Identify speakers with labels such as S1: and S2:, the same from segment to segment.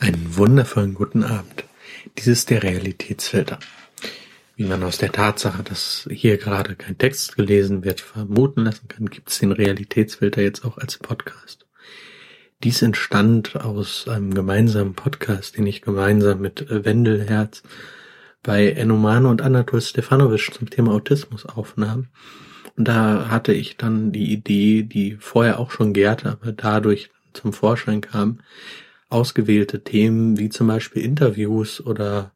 S1: Einen wundervollen guten Abend. Dies ist der Realitätsfilter. Wie man aus der Tatsache, dass hier gerade kein Text gelesen wird, vermuten lassen kann, gibt es den Realitätsfilter jetzt auch als Podcast. Dies entstand aus einem gemeinsamen Podcast, den ich gemeinsam mit Wendelherz bei Enomano und Anatol Stefanovic zum Thema Autismus aufnahm. Und da hatte ich dann die Idee, die vorher auch schon gärte, aber dadurch zum Vorschein kam, ausgewählte Themen wie zum Beispiel Interviews oder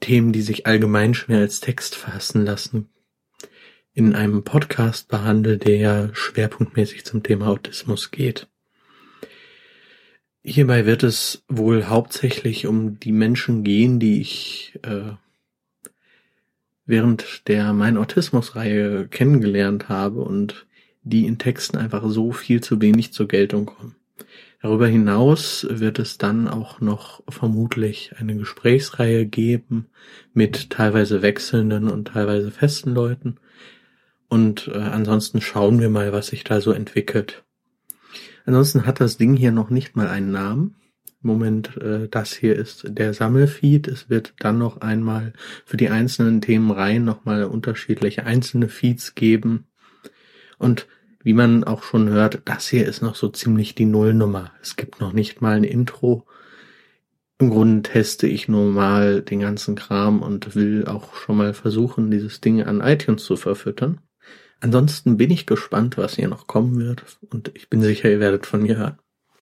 S1: Themen, die sich allgemein schwer als Text fassen lassen, in einem Podcast behandelt, der ja schwerpunktmäßig zum Thema Autismus geht. Hierbei wird es wohl hauptsächlich um die Menschen gehen, die ich äh, während der Mein Autismus-Reihe kennengelernt habe und die in Texten einfach so viel zu wenig zur Geltung kommen. Darüber hinaus wird es dann auch noch vermutlich eine Gesprächsreihe geben mit teilweise wechselnden und teilweise festen Leuten. Und äh, ansonsten schauen wir mal, was sich da so entwickelt. Ansonsten hat das Ding hier noch nicht mal einen Namen. Moment, äh, das hier ist der Sammelfeed. Es wird dann noch einmal für die einzelnen Themenreihen nochmal unterschiedliche einzelne Feeds geben. Und wie man auch schon hört, das hier ist noch so ziemlich die Nullnummer. Es gibt noch nicht mal ein Intro. Im Grunde teste ich nur mal den ganzen Kram und will auch schon mal versuchen, dieses Ding an iTunes zu verfüttern. Ansonsten bin ich gespannt, was hier noch kommen wird und ich bin sicher, ihr werdet von mir hören.